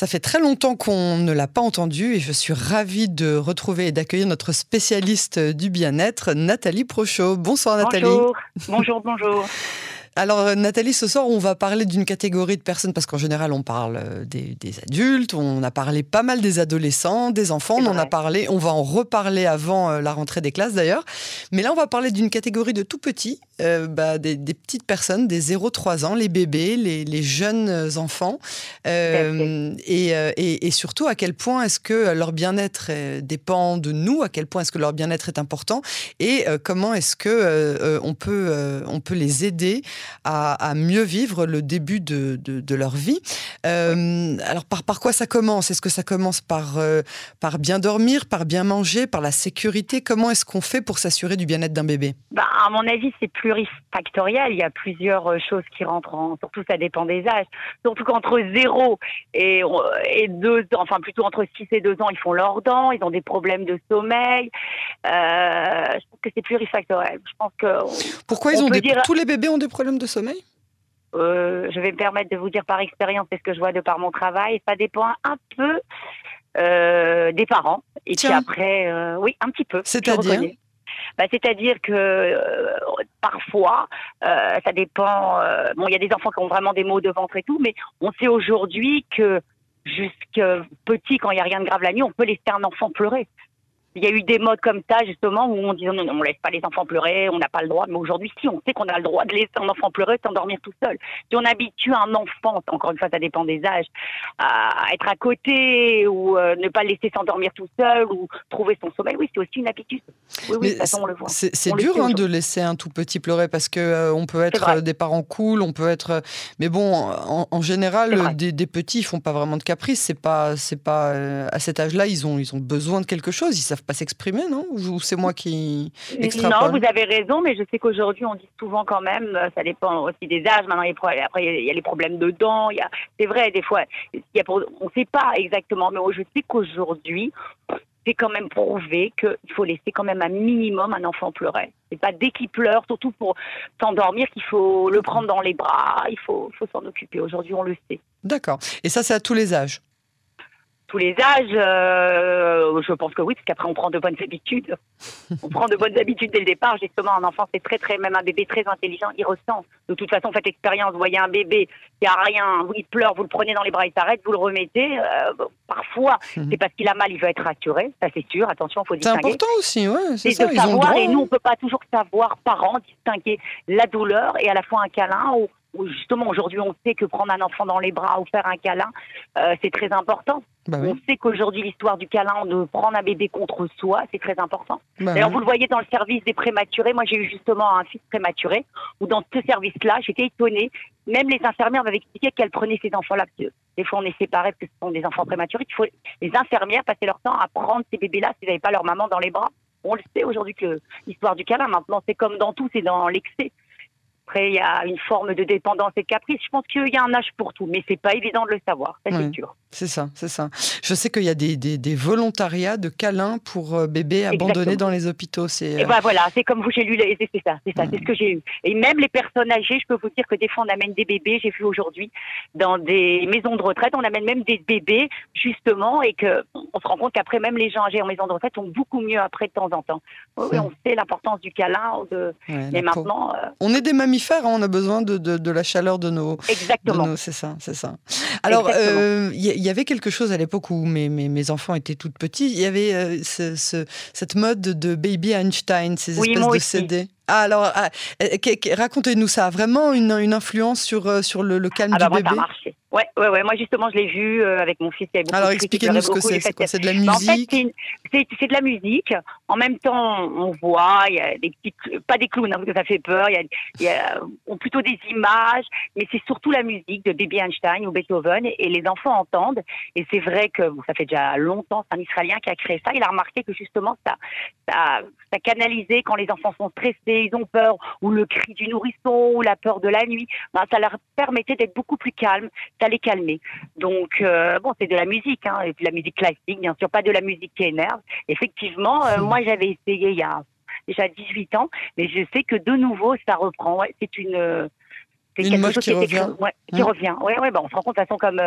Ça fait très longtemps qu'on ne l'a pas entendu et je suis ravie de retrouver et d'accueillir notre spécialiste du bien-être, Nathalie Prochot. Bonsoir Nathalie. Bonjour, bonjour, bonjour. Alors euh, Nathalie, ce soir, on va parler d'une catégorie de personnes, parce qu'en général, on parle euh, des, adultes, on a parlé pas mal des adolescents, des enfants, on en a parlé, on va en reparler avant euh, la rentrée des classes d'ailleurs. Mais là, on va parler d'une catégorie de tout petits, bah, des, petites personnes, des 0-3 ans, les bébés, les, jeunes enfants. Et, surtout, à quel point est-ce que leur bien-être dépend de nous, à quel point est-ce que leur bien-être est important, et comment est-ce que on, peut, on peut les aider à, mieux vivre le début de, de, leur vie. Euh, alors par, par quoi ça commence? Est-ce que ça commence par, euh, par bien dormir, par bien manger, par la sécurité? Comment est-ce qu'on fait pour s'assurer du bien-être d'un bébé? Bah, À mon avis, c'est plurifactoriel. Il y a plusieurs euh, choses qui rentrent en... Surtout, ça dépend des âges. Surtout qu'entre 0 et, et 2 enfin plutôt entre 6 et 2 ans, ils font leurs dents, ils ont des problèmes de sommeil. je pense que c'est plurifactoriel. Je pense que... Pourquoi ils ont des... Tous les bébés ont des problèmes de sommeil? Euh, je vais me permettre de vous dire par expérience, ce que je vois de par mon travail, ça dépend un peu euh, des parents. Et puis après, euh, oui, un petit peu. C'est-à-dire? bah, C'est-à-dire que parfois, ça dépend. bon, il y a des enfants qui ont vraiment des maux de ventre et tout, mais on sait aujourd'hui que jusque petit, quand il n'y a rien de grave la nuit, on peut laisser un enfant pleurer. Il y a eu des modes comme ça, justement, où on disait non, non, on laisse pas les enfants pleurer, on n'a pas le droit. Mais aujourd'hui, si, on sait qu'on a le droit de laisser un enfant pleurer, s'endormir tout seul. Si on habitue un enfant, encore une fois, ça dépend des âges, à être à côté ou euh, ne pas le laisser s'endormir tout seul ou trouver son sommeil, oui, c'est aussi une habitude. Oui, oui, de toute façon, on le voit. C'est dur hein, de laisser un tout petit pleurer parce que euh, on peut être euh, des parents cool, on peut être. Mais bon, en, général, des, des, petits, ils font pas vraiment de caprice. C'est pas, c'est pas à cet âge-là, ils ont, ils ont besoin de quelque chose. Ils savent pas s'exprimer, non? Ou c'est moi qui extrapole? Non, vous avez raison, mais je sais qu'aujourd'hui, on dit souvent quand même, euh, ça dépend aussi des âges. Maintenant, après, il y a les problèmes de dents. C'est vrai, des fois, il y a on ne sait pas exactement, mais je sais qu'aujourd'hui, c'est quand même prouvé qu'il faut laisser quand même un minimum un enfant pleurer. C'est pas dès qu'il pleure, surtout pour s'endormir, qu'il faut le prendre dans les bras, il faut, faut s'en occuper. Aujourd'hui, on le sait. D'accord. Et ça, c'est à tous les âges? Tous les âges, euh, je pense que oui, parce qu'après on prend de bonnes habitudes. on prend de bonnes habitudes dès le départ. Justement, un enfant, c'est très, très, même un bébé très intelligent, il ressent. De toute façon, faites expérience. Vous voyez un bébé qui a rien, il pleure, vous le prenez dans les bras, il s'arrête, vous le remettez. Euh, parfois, mhm. c'est parce qu'il a mal, il veut être rassuré. Ça, c'est sûr. Attention, il faut distinguer. C'est important aussi, ouais. C'est ça. De savoir, et nous, on peut pas toujours savoir, parents, distinguer la douleur et à la fois un câlin ou justement aujourd'hui on sait que prendre un enfant dans les bras ou faire un câlin, euh, c'est très important. Bah on sait qu'aujourd'hui l'histoire du câlin, de prendre un bébé contre soi, c'est très important. Bah D'ailleurs vous le voyez dans le service des prématurés, moi j'ai eu justement un fils prématuré, où dans ce service-là, j'étais étonnée, même les infirmières m'avaient expliqué qu'elles prenaient ces enfants-là, des fois on est séparés parce que ce sont des enfants prématurés, il faut les infirmières passer leur temps à prendre ces bébés-là s'ils n'avaient pas leur maman dans les bras. On le sait aujourd'hui que l'histoire du câlin, maintenant c'est comme dans tout, c'est dans l'excès. Après, il y a une forme de dépendance et de caprice. Je pense qu'il y a un âge pour tout, mais c'est pas évident de le savoir, c'est sûr. C'est ça, c'est ça. Je sais qu'il y a des, des, volontariats de câlins pour euh, bébés abandonnés dans les hôpitaux. C'est. Et euh, ben voilà, c'est comme vous, j'ai lu, c'est ça, c'est ça, c'est ce que j'ai eu. Et même les personnes âgées, je peux vous dire que des fois on amène des bébés. J'ai vu aujourd'hui dans des maisons de retraite, on amène même des bébés justement, et que on se rend compte qu'après même les gens âgés en maison de retraite ont beaucoup mieux après de temps en temps. Oui, on sait l'importance du câlin. De... mais maintenant. Euh, on est des mammifères, hein, on a besoin de, de, la chaleur de nos. Exactement. C'est ça, c'est ça. Alors, il il y avait quelque chose à l'époque où mes, mes, enfants étaient tout petits. Il y avait euh, ce, cette mode de Baby Einstein, ces espèces de CD. Alors, ah, euh, racontez-nous ça. A vraiment une, une influence sur, euh, sur le, calme ah, du bah, bébé? Ouais, ouais, ouais. Moi, justement, je l'ai vu euh, avec mon fils. Alors, expliquez-nous ce que c'est. C'est de la musique En fait, c'est de la musique. En même temps, on voit, il y a des petits, pas des clowns, hein, parce que ça fait peur. Il y a, il y a plutôt des images, mais c'est surtout la musique de Baby Einstein ou Beethoven, et les enfants entendent. Et c'est vrai que ça fait déjà longtemps, c'est un Israélien qui a créé ça. Il a remarqué que justement, ça, ça, ça canalisait quand les enfants sont stressés, ils ont peur, ou le cri du nourrisson, ou la peur de la nuit. Ben, ça leur permettait d'être beaucoup plus calmes ça les calmer. Donc, euh, bon, c'est de la musique, hein, de la musique classique, bien sûr, pas de la musique qui énerve. Effectivement, euh, moi, j'avais essayé il y a déjà 18 ans, mais je sais que de nouveau, ça reprend. c'est une C'est quelque chose qui, revient. qui mmh. revient. Ouais, ouais, bah, on se rend compte de toute façon comme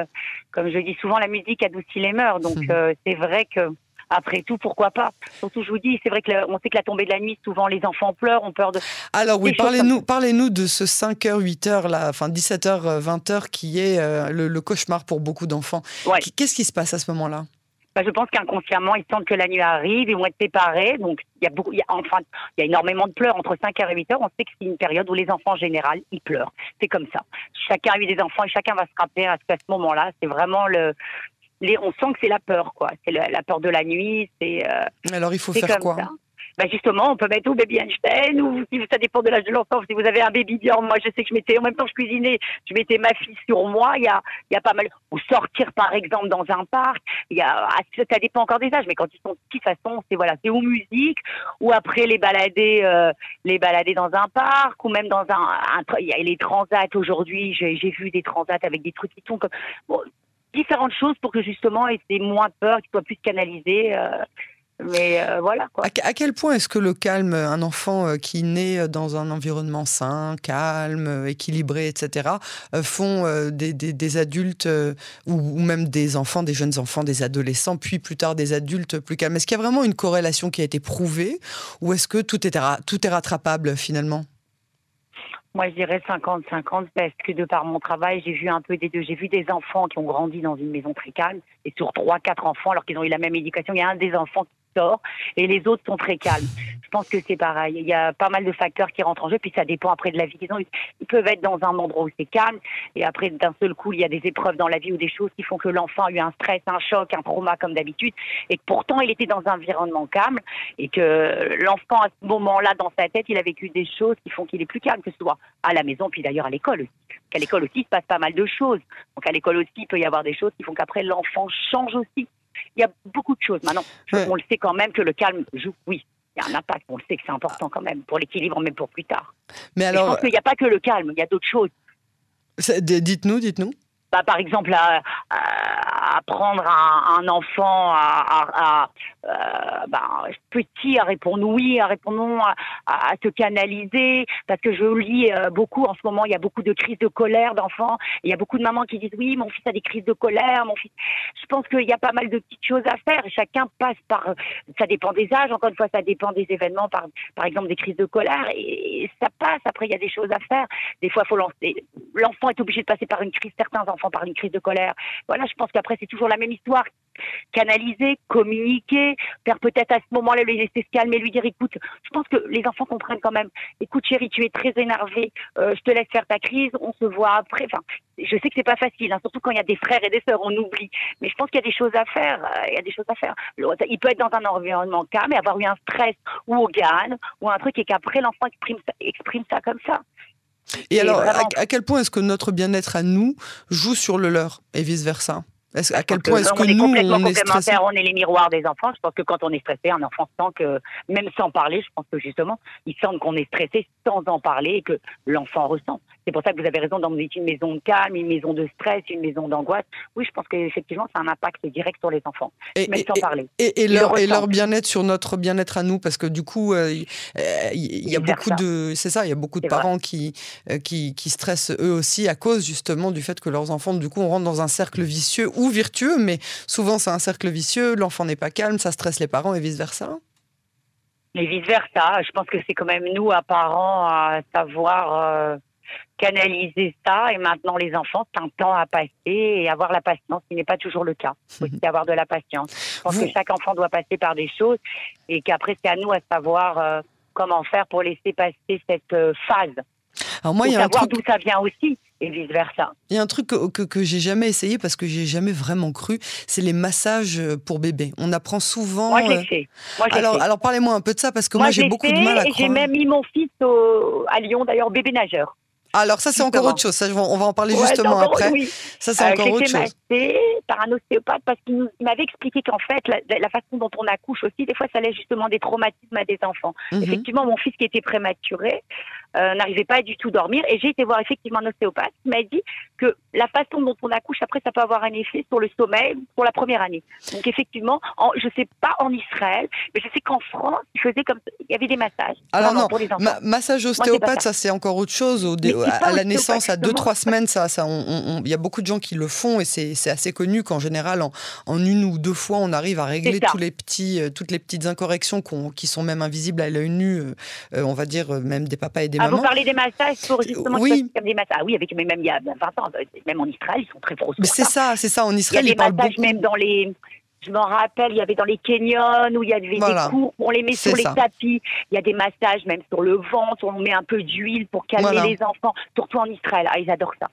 comme je dis souvent, la musique adoucit les mœurs. Donc mmh. c'est vrai que après tout, pourquoi pas? Surtout, je vous dis, c'est vrai qu'on sait que la tombée de la nuit, souvent les enfants pleurent, ont peur de. Alors oui, parlez-nous, parlez-nous de ce 5h, 8h, là, enfin 17h, 20h, qui est euh, le, cauchemar pour beaucoup d'enfants. Qu'est-ce qui se passe à ce moment-là? Bah, je pense qu'inconsciemment, ils sentent que la nuit arrive, ils vont être séparés. Donc, il y a beaucoup, enfin, il y a énormément de pleurs entre 5h et 8h. On sait que c'est une période où les enfants, en général, ils pleurent. C'est comme ça. Chacun a eu des enfants et chacun va se rappeler à ce moment-là. C'est vraiment le, on sent que c'est la peur, quoi. C'est la, peur de la nuit. C'est. Euh, Alors il faut faire quoi bah justement, on peut mettre au baby Einstein ou si ça dépend de l'âge de l'enfant. Si vous avez un baby Bjorn, moi je sais que je mettais en même temps je cuisinais, je mettais ma fille sur moi. Il y a, il y a pas mal. Ou sortir par exemple dans un parc. Il y a, ah, ça dépend encore des âges, mais quand ils sont petits, de toute façon, c'est voilà, c'est aux musique ou après les balader, euh, les balader dans un parc ou même dans un, il y a les transats aujourd'hui. J'ai vu des transats avec des trucs qui sont comme différentes choses pour que justement ait moins peur, qu'il soit plus canalisé. Euh, mais euh, voilà. Quoi. À, quel point est-ce que le calme, un enfant euh, qui naît dans un environnement sain, calme, équilibré, etc., font des, des, adultes ou, même des enfants, des jeunes enfants, des adolescents, puis plus tard des adultes plus calmes? Est-ce qu'il y a vraiment une corrélation qui a été prouvée ou est-ce que tout est, tout est rattrapable finalement? Moi, je dirais 50-50 parce que de par mon travail, j'ai vu un peu des deux. J'ai vu des enfants qui ont grandi dans une maison très calme et sur trois, quatre enfants, alors qu'ils ont eu la même éducation, il y a un des enfants et les autres sont très calmes. Je pense que c'est pareil. Il y a pas mal de facteurs qui rentrent en jeu, puis ça dépend après de la vie qu'ils ont. Ils peuvent être dans un endroit où c'est calme, et après d'un seul coup, il y a des épreuves dans la vie ou des choses qui font que l'enfant a eu un stress, un choc, un trauma comme d'habitude, et que pourtant il était dans un environnement calme, et que l'enfant à ce moment-là, dans sa tête, il a vécu des choses qui font qu'il est plus calme, que ce soit à la maison, puis d'ailleurs à l'école aussi. Qu'à l'école aussi, il se passe pas mal de choses. Donc à l'école aussi, il peut y avoir des choses qui font qu'après l'enfant change aussi il y a beaucoup de choses. Maintenant, on le sait quand même que le calme joue, oui. Il y a un impact, on le sait que c'est important quand même pour l'équilibre, même pour plus tard. Mais alors, je pense qu'il n'y a pas que le calme, il y a d'autres choses. Dites-nous, dites-nous. Bah, par exemple, à, apprendre à, un enfant à, euh, bah, petit à répondre oui, à répondre non, à, se canaliser, parce que je lis euh, beaucoup en ce moment, il y a beaucoup de crises de colère d'enfants, il y a beaucoup de mamans qui disent oui, mon fils a des crises de colère, mon fils. Je pense qu'il y a pas mal de petites choses à faire. Chacun passe par, ça dépend des âges, encore une fois, ça dépend des événements, par, par exemple des crises de colère, et, ça passe. Après, il y a des choses à faire. Des fois, faut. L'enfant est obligé de passer par une crise, certains enfants par une crise de colère. Voilà, je pense qu'après c'est toujours la même histoire. Canaliser, communiquer, faire peut-être à ce moment-là le laisser se calmer, lui dire écoute, je pense que les enfants comprennent quand même. Écoute chérie, tu es très énervé, euh, je te laisse faire ta crise, on se voit après. Enfin, je sais que c'est pas facile, hein, surtout quand il y a des frères et des sœurs, on oublie. Mais je pense qu'il y a des choses à faire. Euh, il y a des choses à faire. Il peut être dans un environnement calme et avoir eu un stress ou au GAN ou un truc et qu'après l'enfant exprime exprime ça comme ça. Et, alors, à, quel point est-ce que notre bien-être à nous joue sur le leur et vice-versa à quel point est-ce que, nous, on est stressé On est les miroirs des enfants. Je pense que quand on est stressé, un enfant sent que, même sans parler, je pense que justement, il sent qu'on est stressé sans en parler et que l'enfant ressent. C'est pour ça que vous avez raison d'emmener une maison de calme, une maison de stress, une maison d'angoisse. Oui, je pense qu'effectivement, ça a un impact direct sur les enfants, et, sans parler. Et, leur, leur bien-être sur notre bien-être à nous, parce que du coup, euh, il y, a beaucoup de, c'est ça, il y a beaucoup de parents qui, euh, qui, qui stressent eux aussi à cause justement du fait que leurs enfants, du coup, on rentre dans un cercle vicieux ou vertueux, mais souvent c'est un cercle vicieux. L'enfant n'est pas calme, ça stresse les parents et vice versa. Et vice versa. Je pense que c'est quand même nous, à parents, à savoir. Euh, canaliser ça et maintenant les enfants, c'est un temps à passer et avoir la patience, ce qui n'est pas toujours le cas. Il faut aussi avoir de la patience. Je pense que chaque enfant doit passer par des choses et qu'après c'est à nous à savoir euh, comment faire pour laisser passer cette euh, phase. Alors moi, il y a savoir d'où ça vient aussi et vice versa. Il y a un truc que, que, que j'ai jamais essayé parce que j'ai jamais vraiment cru, c'est les massages pour bébés. On apprend souvent. Moi, j'ai fait. Moi, alors, alors parlez-moi un peu de ça parce que moi, j'ai beaucoup de mal à croire. J'ai même mis mon fils à Lyon, d'ailleurs, bébé nageur. Alors ça c'est encore autre chose, ça, on va en parler justement après. Ça c'est euh, encore autre chose. J'ai par un ostéopathe parce qu'il m'avait expliqué qu'en fait la, façon dont on accouche aussi, des fois ça laisse justement des traumatismes à des enfants. Mhm. Effectivement mon fils qui était prématuré euh, n'arrivait pas du tout à dormir et j'ai été voir effectivement un ostéopathe qui m'a dit que la façon dont on accouche, après, ça peut avoir un effet sur le sommeil pour la première année. Donc effectivement, je ne sais pas en Israël, mais je sais qu'en France, comme il y avait des massages. Alors non, pour les enfants. massage ostéopathe, ça, c'est encore autre chose. Au, à, la naissance, à 2-3 semaines, ça, ça, il y a beaucoup de gens qui le font et c'est assez connu qu'en général, en, en, une ou deux fois, on arrive à régler tous les petits, euh, toutes les petites incorrections qui sont même invisibles à l'œil nu, euh, euh, on va dire même des papas et des ah, mamans. Vous parlez des massages pour justement oui. comme des massages. Ah oui, avec même il y a 20 ans, même en Israël, ils sont très pros. C'est ça, c'est ça. En Israël, il y a des massages même dans les je m'en rappelle, il y avait dans les canyons où il y avait des cours, on les met sur les tapis. Il y a des massages même sur le ventre, on met un peu d'huile pour calmer les enfants, surtout en Israël. Ah, ils adorent ça.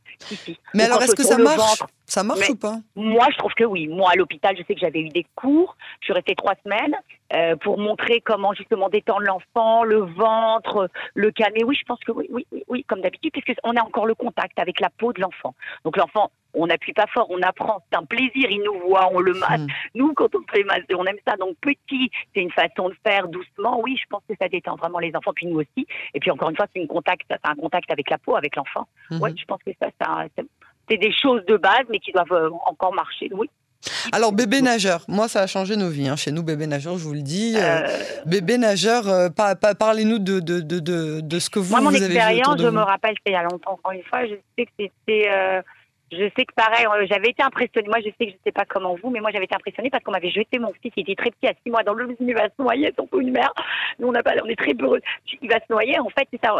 Mais alors, est-ce que ça marche Ça marche ou pas? Moi, je trouve que oui. Moi, à l'hôpital, je sais que j'avais eu des cours. Je suis restée trois semaines euh, pour montrer comment justement détendre l'enfant, le ventre, le calmer. Oui, je pense que oui, oui, oui, oui comme d'habitude, puisqu'on a encore le contact avec la peau de l'enfant. Donc l'enfant, on n'appuie pas fort, on apprend, c'est un plaisir, il nous voit, on le masse. Hmm. Nous, quand on fait masser, on aime ça. Donc petit, c'est une façon de faire doucement. Oui, je pense que ça détend vraiment les enfants, puis nous aussi. Et puis encore une fois, c'est contact, un contact avec la peau, avec l'enfant. Hmm. Oui, je pense que ça, ça c'est des choses de base, mais qui doivent euh, encore marcher. Oui. Alors, bébé nageur, moi, ça a changé nos vies. Hein. Chez nous, bébé nageur, je vous le dis. Euh, euh. Bébé nageur, parlez-nous de, de, de, de, ce que vous, moi, mon vous avez expérience, je me rappelle, c'était il y a longtemps, encore une fois, je sais que c'était je sais que pareil, euh, j'avais été impressionnée. Moi, je sais que je sais pas comment vous, mais moi, j'avais été impressionnée parce qu'on m'avait jeté mon fils. Il était très petit, à six mois dans l'eau. Il va se noyer, son une mère. Nous, on, a pas, on est très peureux. Il va se noyer. En fait, c'est ça.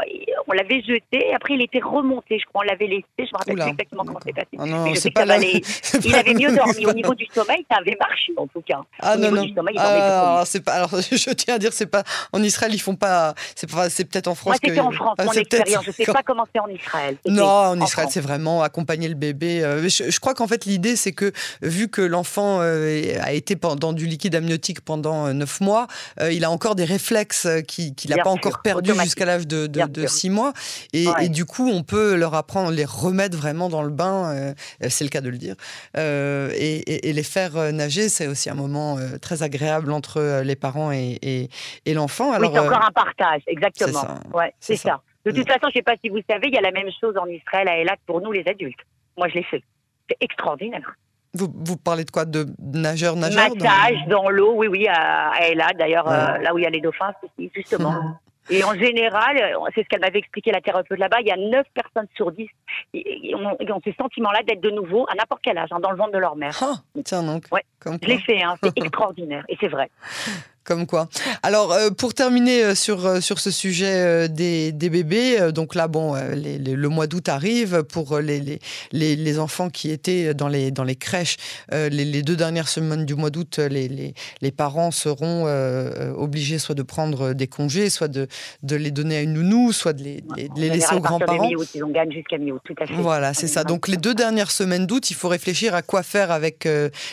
On l'avait jeté. Après, il était remonté. Je crois, on l'avait laissé. Je me rappelle plus exactement comment c'est passé. Oh non, mais je sais pas là. Il avait mieux dormi. Au niveau du sommeil, ça avait marché, en tout cas. Ah non, non. Sommeil, ah, c'est pas. Alors, je tiens à dire, c'est pas. En Israël, ils font pas. C'est c'est peut-être en France. Moi, c'était en France, ah, mon expérience. Je sais pas comment c'est en Israël. Non, en Israël, c'est vraiment accompagner le bébé. Euh, je crois qu'en fait, l'idée, c'est que vu que l'enfant euh, a été dans du liquide amniotique pendant euh, neuf mois, euh, il a encore des réflexes qu'il n'a pas encore perdus jusqu'à l'âge de, de, six mois. Et, du coup, on peut leur apprendre, les remettre vraiment dans le bain, c'est le cas de le dire, et, les faire nager. C'est aussi un moment très agréable entre les parents et, l'enfant. Oui, c'est encore un partage, exactement. Ouais, c'est ça. De toute façon, je ne sais pas si vous savez, il y a la même chose en Israël à Elat pour nous les adultes. Moi, je l'ai fait extraordinaire. Vous, vous, parlez de quoi? De nageurs, nageurs Massage dans, l'eau, oui, oui, à, à d'ailleurs, euh, là où il y a les dauphins, justement. Et en général, c'est ce qu'elle m'avait expliqué la thérapeute là-bas, il y a 9 personnes sur 10 qui ont, ce sentiment-là d'être de nouveau à n'importe quel âge, hein, dans le ventre de leur mère. Ah, tiens donc. Ouais, je l'ai fait, hein, c'est extraordinaire, et c'est vrai. Comme quoi. Alors, euh, pour terminer euh, sur, euh, sur ce sujet des, des, bébés, donc là, bon, le mois d'août arrive pour les, les, les, enfants qui étaient dans les, dans les crèches. Les, deux dernières semaines du mois d'août, les, les, parents seront obligés soit de prendre des congés, soit de, de les donner à une nounou, soit de les, les laisser aux grands-parents. Voilà, c'est ça. Donc, les deux dernières semaines d'août, il faut réfléchir à quoi faire avec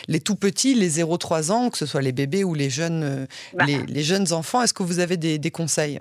les tout petits, les 0-3 ans, que ce soit les bébés ou les jeunes bah. les, jeunes enfants. Est-ce que vous avez des, conseils?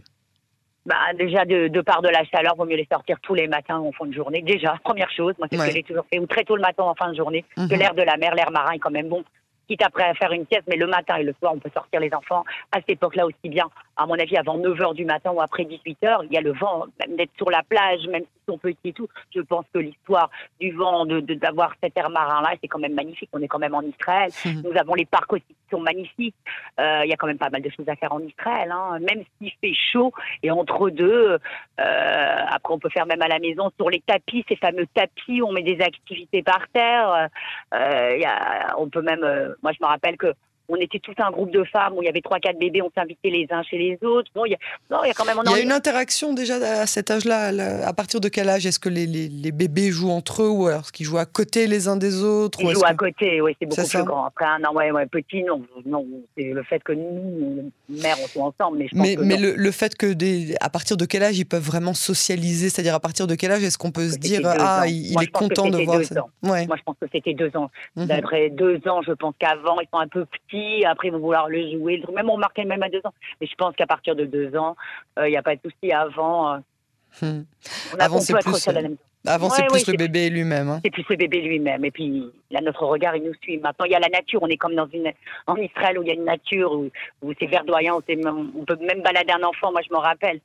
Bah, déjà, de, de, part de la chaleur, il vaut mieux les sortir tous les matins en fin de journée. Déjà, première chose, moi, c'est ce que j'ai toujours fait, ou très tôt le matin en fin de journée, que mhm. l'air de la mer, l'air marin est quand même bon quitte après à faire une pièce, mais le matin et le soir, on peut sortir les enfants. À cette époque-là aussi bien, à mon avis, avant 9 h du matin ou après 18 h il y a le vent, même d'être sur la plage, même sont petits et tout. Je pense que l'histoire du vent, de d'avoir cet air marin-là, c'est quand même magnifique. On est quand même en Israël. Nous avons les parcs aussi qui sont magnifiques. Euh, il y a quand même pas mal de choses à faire en Israël, hein. même s'il fait chaud. Et entre deux, euh, après, on peut faire même à la maison sur les tapis, ces fameux tapis, on met des activités par terre. Euh, y a, on peut même moi, je me rappelle que on était tout un groupe de femmes où il y avait trois quatre bébés, on s'invitait les uns chez les autres. Bon, il y a, non, il y a quand même. il y a une interaction déjà à cet âge-là. À partir de quel âge est-ce que les, les, bébés jouent entre eux ou alors est-ce qu'ils jouent à côté les uns des autres Ils jouent à côté, oui, c'est beaucoup plus grand. Après un an, ouais, ouais, petit, non, non, c'est le fait que nous, mères, on soit ensemble. Mais, je mais, mais le, le, fait que des, à partir de quel âge ils peuvent vraiment socialiser, c'est-à-dire à partir de quel âge est-ce qu'on peut se dire ah il, est content de voir ça? Ouais. Moi, je pense que c'était deux ans. Mhm. D'après deux ans, je pense qu'avant ils sont un peu petits après ils vont vouloir le jouer. Même on marquait même à deux ans. Mais je pense qu'à partir de deux ans, euh, il n'y a pas de souci. Avant, euh, hmm. avant c'est plus, euh, avant c'est plus le bébé lui-même. Hein. C'est plus le bébé lui-même. Et puis là, notre regard, il nous suit. Maintenant, il y a la nature. On est comme dans une en Israël où il y a une nature où, c'est verdoyant. on peut même balader un enfant. Moi, je me rappelle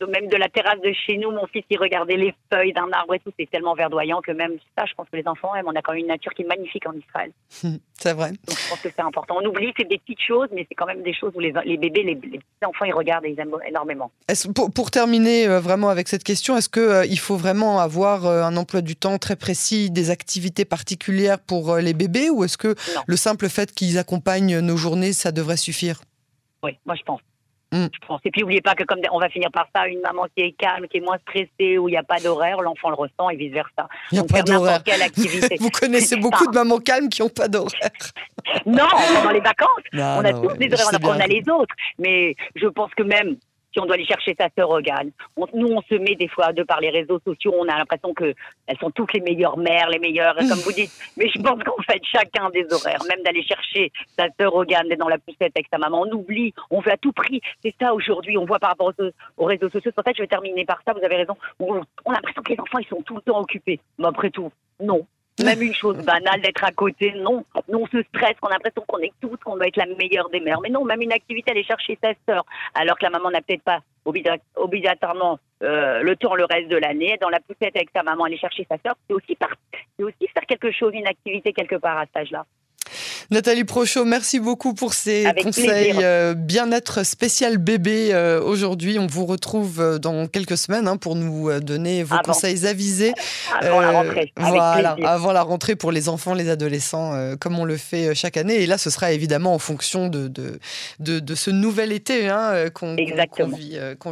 même de la terrasse de chez nous, mon fils, il regardait les feuilles d'un arbre et tout. C'est tellement verdoyant que même ça, je pense que les enfants aiment. On a quand même une nature qui est magnifique en Israël. c'est vrai. Donc je pense que c'est important. On oublie, c'est des petites choses, mais c'est quand même des choses où les, les bébés, les, petits enfants, ils regardent et ils aiment énormément. Pour, pour, terminer euh, vraiment avec cette question, est-ce qu'il euh, il faut vraiment avoir euh, un emploi du temps très précis, des activités particulières pour les bébés, ou est-ce que le simple fait qu'ils accompagnent nos journées, ça devrait suffire? Oui, moi je pense. Mm. Je pense. Et puis, n'oubliez pas que comme on va finir par ça, une maman qui est calme, qui est moins stressée, où il n'y a pas d'horaire, l'enfant le ressent et vice versa. Il n'y a pas d'horaire. Vous connaissez beaucoup de mamans calmes qui n'ont pas d'horaire. non, pendant les vacances, on a tous des horaires, on a les autres. Mais je pense que même si on doit aller chercher sa sœur Rogan. nous, on se met des fois, de par les réseaux sociaux, on a l'impression que elles sont toutes les meilleures mères, les meilleures, comme vous dites. Mais je pense qu'en fait, chacun des horaires, même d'aller chercher sa sœur Rogan, d'être dans la poussette avec sa maman, on oublie, on fait à tout prix. C'est ça aujourd'hui, on voit par rapport aux, réseaux sociaux. En fait, je vais terminer par ça, vous avez raison. On, a l'impression que les enfants, ils sont tout le temps occupés. Mais après tout, non. Même une chose banale d'être à côté, non. Non, on se stresse, on a l'impression qu'on est tous, qu'on doit être la meilleure des mères. Mais non, même une activité, aller chercher sa sœur, alors que la maman n'a peut-être pas obligatoirement euh, le temps le reste de l'année, dans la poussette avec sa maman, aller chercher sa sœur, c'est aussi, aussi faire quelque chose, une activité quelque part à cet âge-là. Nathalie Prochot, merci beaucoup pour ces conseils euh, bien-être spécial bébé euh, aujourd'hui. On vous retrouve euh, dans quelques semaines hein, pour nous donner vos conseils avisés. Avant la rentrée. voilà, avant la rentrée pour les enfants, les adolescents, comme on le fait chaque année. Et là, ce sera évidemment en fonction de, de, de, ce nouvel été hein, qu'on vit,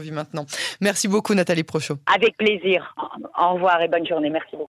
vit, maintenant. Merci beaucoup, Nathalie Prochot. Avec plaisir. Au revoir et bonne journée. Merci beaucoup.